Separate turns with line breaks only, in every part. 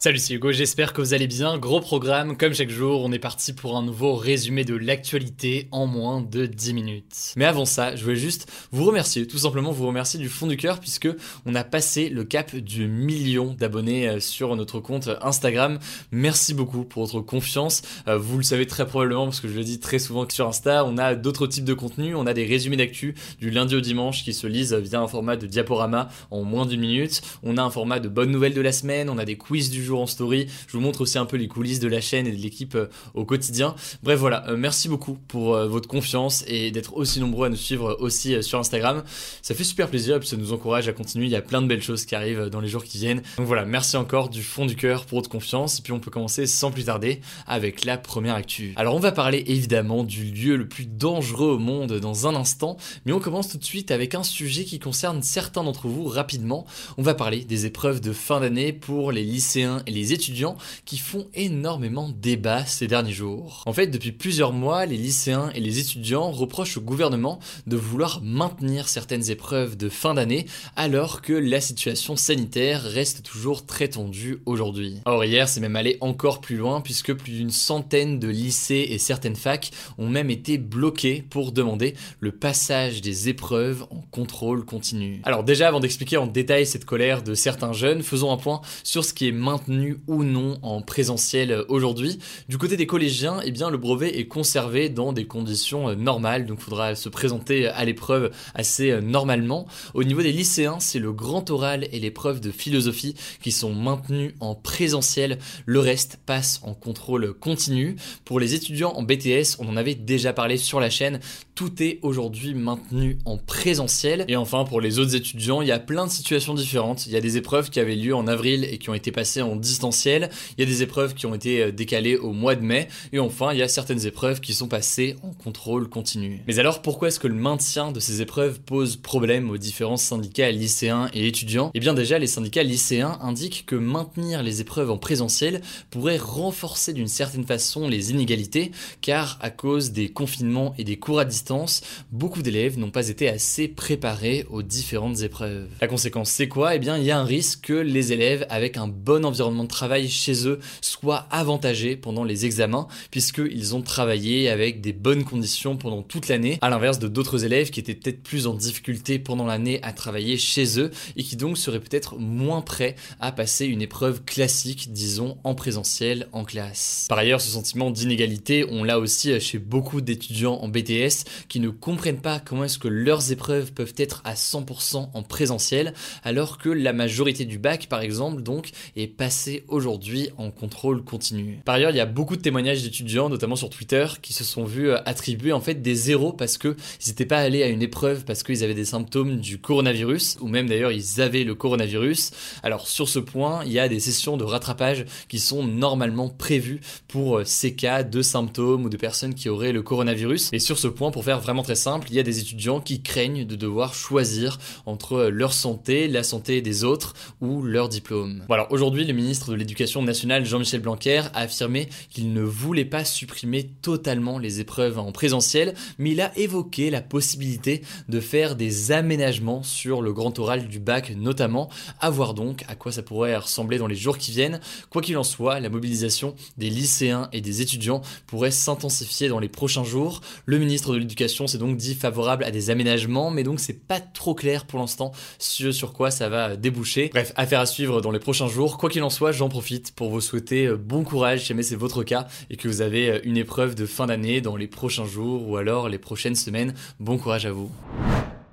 Salut, c'est Hugo, j'espère que vous allez bien. Gros programme, comme chaque jour, on est parti pour un nouveau résumé de l'actualité en moins de 10 minutes. Mais avant ça, je voulais juste vous remercier, tout simplement vous remercier du fond du cœur, puisque on a passé le cap du million d'abonnés euh, sur notre compte Instagram. Merci beaucoup pour votre confiance. Euh, vous le savez très probablement, parce que je le dis très souvent que sur Insta, on a d'autres types de contenus. On a des résumés d'actu du lundi au dimanche qui se lisent via un format de diaporama en moins d'une minute. On a un format de bonnes nouvelles de la semaine, on a des quiz du en story. Je vous montre aussi un peu les coulisses de la chaîne et de l'équipe euh, au quotidien. Bref, voilà, euh, merci beaucoup pour euh, votre confiance et d'être aussi nombreux à nous suivre aussi sur Instagram. Ça fait super plaisir et puis ça nous encourage à continuer. Il y a plein de belles choses qui arrivent dans les jours qui viennent. Donc voilà, merci encore du fond du cœur pour votre confiance. Et puis on peut commencer sans plus tarder avec la première actu. Alors on va parler évidemment du lieu le plus dangereux au monde dans un instant, mais on commence tout de suite avec un sujet qui concerne certains d'entre vous rapidement. On va parler des épreuves de fin d'année pour les lycéens et les étudiants qui font énormément débat ces derniers jours. En fait, depuis plusieurs mois, les lycéens et les étudiants reprochent au gouvernement de vouloir maintenir certaines épreuves de fin d'année alors que la situation sanitaire reste toujours très tendue aujourd'hui. Or hier, c'est même allé encore plus loin puisque plus d'une centaine de lycées et certaines facs ont même été bloqués pour demander le passage des épreuves en contrôle continu. Alors déjà, avant d'expliquer en détail cette colère de certains jeunes, faisons un point sur ce qui est maintenu ou non en présentiel aujourd'hui. Du côté des collégiens, eh bien, le brevet est conservé dans des conditions euh, normales, donc il faudra se présenter à l'épreuve assez euh, normalement. Au niveau des lycéens, c'est le grand oral et l'épreuve de philosophie qui sont maintenus en présentiel. Le reste passe en contrôle continu. Pour les étudiants en BTS, on en avait déjà parlé sur la chaîne, tout est aujourd'hui maintenu en présentiel. Et enfin, pour les autres étudiants, il y a plein de situations différentes. Il y a des épreuves qui avaient lieu en avril et qui ont été passées en distanciel. Il y a des épreuves qui ont été euh, décalées au mois de mai. Et enfin, il y a certaines épreuves qui sont passées en contrôle continu. Mais alors, pourquoi est-ce que le maintien de ces épreuves pose problème aux différents syndicats lycéens et étudiants? Eh bien déjà, les syndicats lycéens indiquent que maintenir les épreuves en présentiel pourrait renforcer d'une certaine façon les inégalités, car à cause des confinements et des cours à distance, beaucoup d'élèves n'ont pas été assez préparés aux différentes épreuves. La conséquence, c'est quoi? Eh bien, il y a un risque que les élèves avec un bon environnement de travail chez eux soit avantagé pendant les examens, puisqu'ils ont travaillé avec des bonnes conditions pendant toute l'année, à l'inverse de d'autres élèves qui étaient peut-être plus en difficulté pendant l'année à travailler chez eux, et qui donc seraient peut-être moins prêts à passer une épreuve classique, disons, en présentiel, en classe. Par ailleurs, ce sentiment d'inégalité, on l'a aussi chez beaucoup d'étudiants en BTS qui ne comprennent pas comment est-ce que leurs épreuves peuvent être à 100% en présentiel, alors que la majorité du bac, par exemple, donc, est passée aujourd'hui en contrôle continu. Par ailleurs, il y a beaucoup de témoignages d'étudiants, notamment sur Twitter, qui se sont vus euh, attribuer en fait des zéros parce que ils n'étaient pas allés à une épreuve parce qu'ils avaient des symptômes du coronavirus, ou même d'ailleurs ils avaient le coronavirus. Alors sur ce point, il y a des sessions de rattrapage qui sont normalement prévues pour euh, ces cas de symptômes ou de personnes qui auraient le coronavirus. Et sur ce point, pour faire vraiment très simple, il y a des étudiants qui craignent de devoir choisir entre euh, leur santé, la santé des autres ou leur diplôme. Alors aujourd'hui, le ministre de l'Éducation nationale Jean-Michel Blanquer a affirmé qu'il ne voulait pas supprimer totalement les épreuves en présentiel, mais il a évoqué la possibilité de faire des aménagements sur le grand oral du bac notamment, à voir donc à quoi ça pourrait ressembler dans les jours qui viennent. Quoi qu'il en soit, la mobilisation des lycéens et des étudiants pourrait s'intensifier dans les prochains jours. Le ministre de l'Éducation s'est donc dit favorable à des aménagements, mais donc c'est pas trop clair pour l'instant sur quoi ça va déboucher. Bref, affaire à suivre dans les prochains jours. Quoi qu'il en soit, j'en profite pour vous souhaiter euh, bon courage si jamais c'est votre cas et que vous avez euh, une épreuve de fin d'année dans les prochains jours ou alors les prochaines semaines. Bon courage à vous.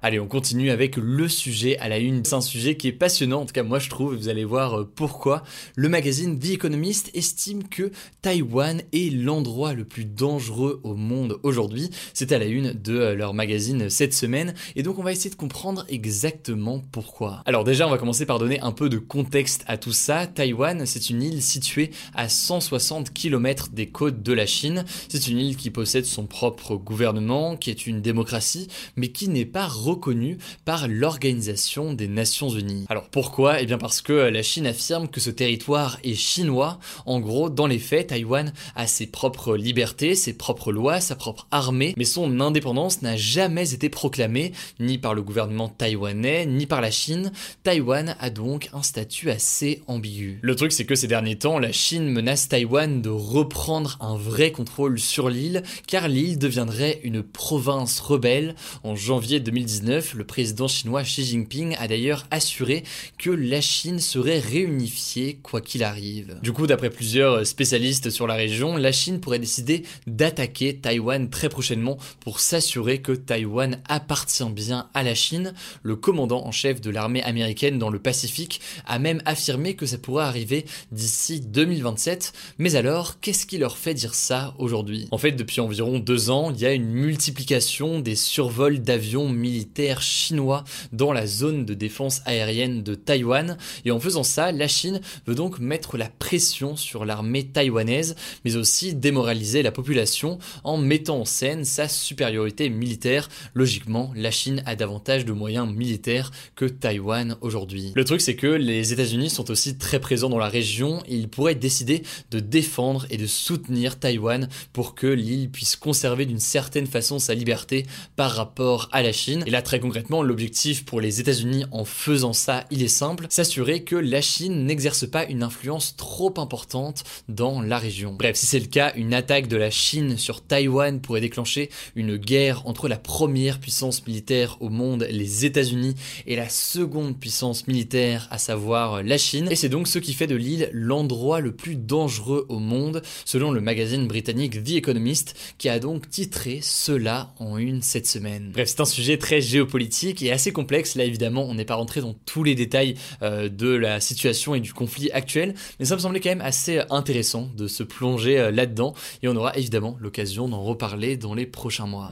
Allez, on continue avec le sujet à la une. C'est un sujet qui est passionnant, en tout cas moi je trouve, et vous allez voir euh, pourquoi. Le magazine The Economist estime que Taïwan est l'endroit le plus dangereux au monde aujourd'hui. C'est à la une de euh, leur magazine cette semaine, et donc on va essayer de comprendre exactement pourquoi. Alors déjà, on va commencer par donner un peu de contexte à tout ça. Taïwan, c'est une île située à 160 km des côtes de la Chine. C'est une île qui possède son propre gouvernement, qui est une démocratie, mais qui n'est pas reconnue par l'Organisation des Nations Unies. Alors pourquoi? Eh bien parce que la Chine affirme que ce territoire est chinois. En gros, dans les faits, Taïwan a ses propres libertés, ses propres lois, sa propre armée, mais son indépendance n'a jamais été proclamée, ni par le gouvernement taïwanais, ni par la Chine. Taïwan a donc un statut assez ambigu. Le truc c'est que ces derniers temps, la Chine menace Taïwan de reprendre un vrai contrôle sur l'île, car l'île deviendrait une province rebelle. En janvier 2019, le président chinois Xi Jinping a d'ailleurs assuré que la Chine serait réunifiée quoi qu'il arrive. Du coup, d'après plusieurs spécialistes sur la région, la Chine pourrait décider d'attaquer Taïwan très prochainement pour s'assurer que Taïwan appartient bien à la Chine. Le commandant en chef de l'armée américaine dans le Pacifique a même affirmé que ça pourrait arriver d'ici 2027. Mais alors, qu'est-ce qui leur fait dire ça aujourd'hui? En fait, depuis environ deux ans, il y a une multiplication des survols d'avions militaires chinois dans la zone de défense aérienne de Taïwan. Et en faisant ça, la Chine veut donc mettre la pression sur l'armée taïwanaise, mais aussi démoraliser la population en mettant en scène sa supériorité militaire. Logiquement, la Chine a davantage de moyens militaires que Taïwan aujourd'hui. Le truc, c'est que les États-Unis sont aussi très présents dans la région et ils pourraient décider de défendre et de soutenir Taïwan pour que l'île puisse conserver d'une certaine façon sa liberté par rapport à la Chine. Là, très concrètement, l'objectif pour les États-Unis en faisant ça, il est simple, s'assurer que la Chine n'exerce pas une influence trop importante dans la région. Bref, si c'est le cas, une attaque de la Chine sur Taïwan pourrait déclencher une guerre entre la première puissance militaire au monde, les États-Unis, et la seconde puissance militaire, à savoir la Chine. Et c'est donc ce qui fait de l'île l'endroit le plus dangereux au monde, selon le magazine britannique The Economist, qui a donc titré cela en une cette semaine. Bref, c'est un sujet très géopolitique et assez complexe. Là, évidemment, on n'est pas rentré dans tous les détails euh, de la situation et du conflit actuel, mais ça me semblait quand même assez intéressant de se plonger euh, là-dedans et on aura évidemment l'occasion d'en reparler dans les prochains mois.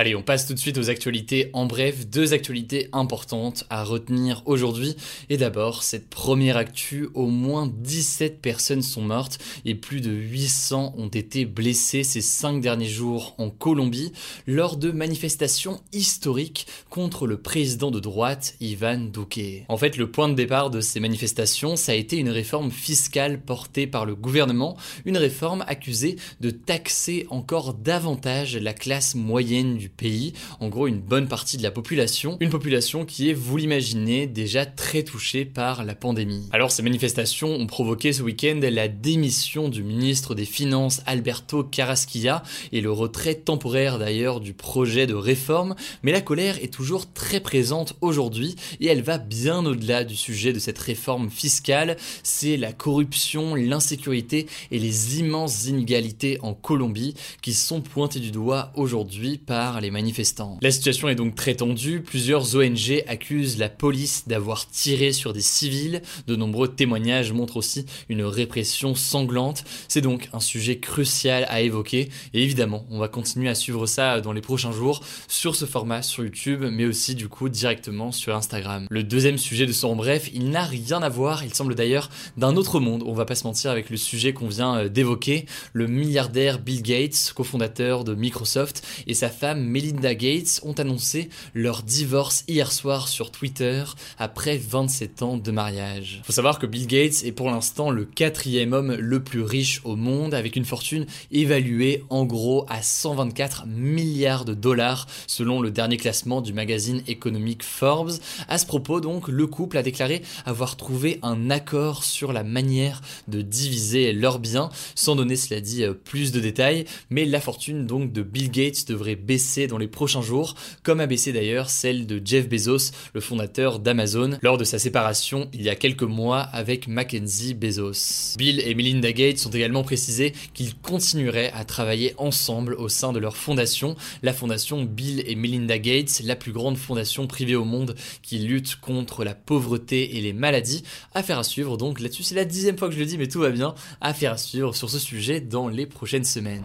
Allez, on passe tout de suite aux actualités. En bref, deux actualités importantes à retenir aujourd'hui. Et d'abord, cette première actu, au moins 17 personnes sont mortes et plus de 800 ont été blessées ces cinq derniers jours en Colombie lors de manifestations historiques contre le président de droite, Ivan Duque. En fait, le point de départ de ces manifestations, ça a été une réforme fiscale portée par le gouvernement, une réforme accusée de taxer encore davantage la classe moyenne du pays, en gros une bonne partie de la population, une population qui est, vous l'imaginez, déjà très touchée par la pandémie. Alors ces manifestations ont provoqué ce week-end la démission du ministre des Finances Alberto Carrasquilla et le retrait temporaire d'ailleurs du projet de réforme, mais la colère est toujours très présente aujourd'hui et elle va bien au-delà du sujet de cette réforme fiscale, c'est la corruption, l'insécurité et les immenses inégalités en Colombie qui sont pointées du doigt aujourd'hui par les manifestants. La situation est donc très tendue, plusieurs ONG accusent la police d'avoir tiré sur des civils, de nombreux témoignages montrent aussi une répression sanglante, c'est donc un sujet crucial à évoquer. Et évidemment on va continuer à suivre ça dans les prochains jours sur ce format sur YouTube mais aussi du coup directement sur Instagram. Le deuxième sujet de ce en bref, il n'a rien à voir, il semble d'ailleurs d'un autre monde, on va pas se mentir avec le sujet qu'on vient euh, d'évoquer, le milliardaire Bill Gates, cofondateur de Microsoft et sa femme Melinda Gates ont annoncé leur divorce hier soir sur Twitter après 27 ans de mariage. Faut savoir que Bill Gates est pour l'instant le quatrième homme le plus riche au monde avec une fortune évaluée en gros à 124 milliards de dollars selon le dernier classement du magazine économique Forbes. À ce propos donc, le couple a déclaré avoir trouvé un accord sur la manière de diviser leurs biens sans donner cela dit plus de détails, mais la fortune donc de Bill Gates devrait baisser dans les prochains jours, comme a baissé d'ailleurs celle de Jeff Bezos, le fondateur d'Amazon, lors de sa séparation il y a quelques mois avec Mackenzie Bezos. Bill et Melinda Gates ont également précisé qu'ils continueraient à travailler ensemble au sein de leur fondation, la fondation Bill et Melinda Gates, la plus grande fondation privée au monde qui lutte contre la pauvreté et les maladies. Affaire à suivre donc là-dessus, c'est la dixième fois que je le dis, mais tout va bien. Affaire à suivre sur ce sujet dans les prochaines semaines.